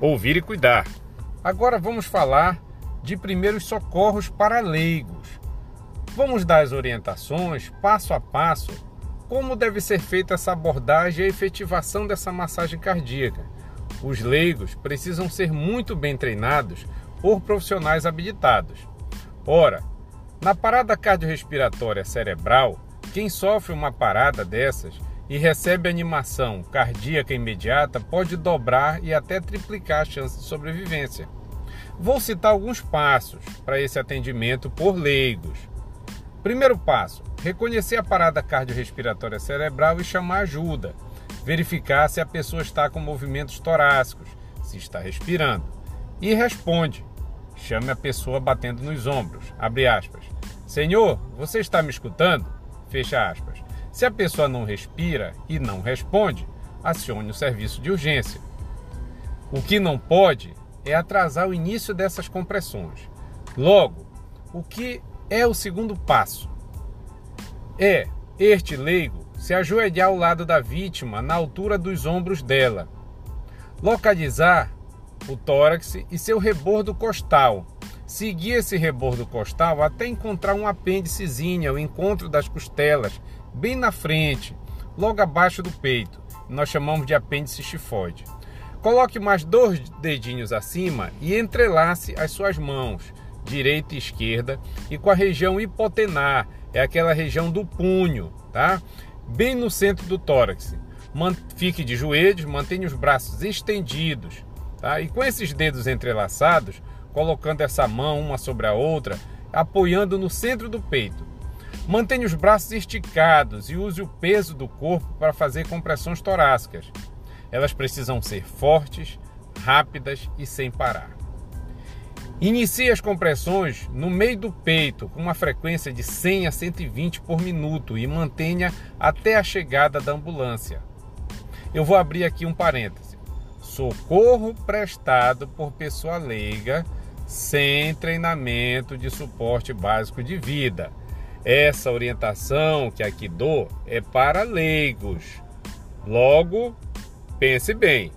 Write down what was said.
ouvir e cuidar. Agora vamos falar de primeiros socorros para leigos. Vamos dar as orientações passo a passo como deve ser feita essa abordagem e a efetivação dessa massagem cardíaca. Os leigos precisam ser muito bem treinados por profissionais habilitados. Ora, na parada cardiorrespiratória cerebral, quem sofre uma parada dessas e recebe animação cardíaca imediata pode dobrar e até triplicar a chance de sobrevivência. Vou citar alguns passos para esse atendimento por leigos. Primeiro passo: reconhecer a parada cardiorrespiratória cerebral e chamar ajuda. Verificar se a pessoa está com movimentos torácicos, se está respirando. E responde. Chame a pessoa batendo nos ombros. Abre aspas. Senhor, você está me escutando? Fecha aspas. Se a pessoa não respira e não responde, acione o serviço de urgência. O que não pode é atrasar o início dessas compressões. Logo, o que é o segundo passo? É este leigo se ajoelhar ao lado da vítima na altura dos ombros dela, localizar o tórax e seu rebordo costal. Seguir esse rebordo costal até encontrar um apêndicezinho, o encontro das costelas, bem na frente, logo abaixo do peito. Nós chamamos de apêndice chifoide. Coloque mais dois dedinhos acima e entrelace as suas mãos, direita e esquerda, e com a região hipotenar, é aquela região do punho, tá? Bem no centro do tórax. Fique de joelhos, mantenha os braços estendidos, Tá? E com esses dedos entrelaçados, colocando essa mão uma sobre a outra, apoiando no centro do peito. Mantenha os braços esticados e use o peso do corpo para fazer compressões torácicas. Elas precisam ser fortes, rápidas e sem parar. Inicie as compressões no meio do peito com uma frequência de 100 a 120 por minuto e mantenha até a chegada da ambulância. Eu vou abrir aqui um parênteses socorro prestado por pessoa leiga sem treinamento de suporte básico de vida. Essa orientação que aqui dou é para leigos. Logo, pense bem.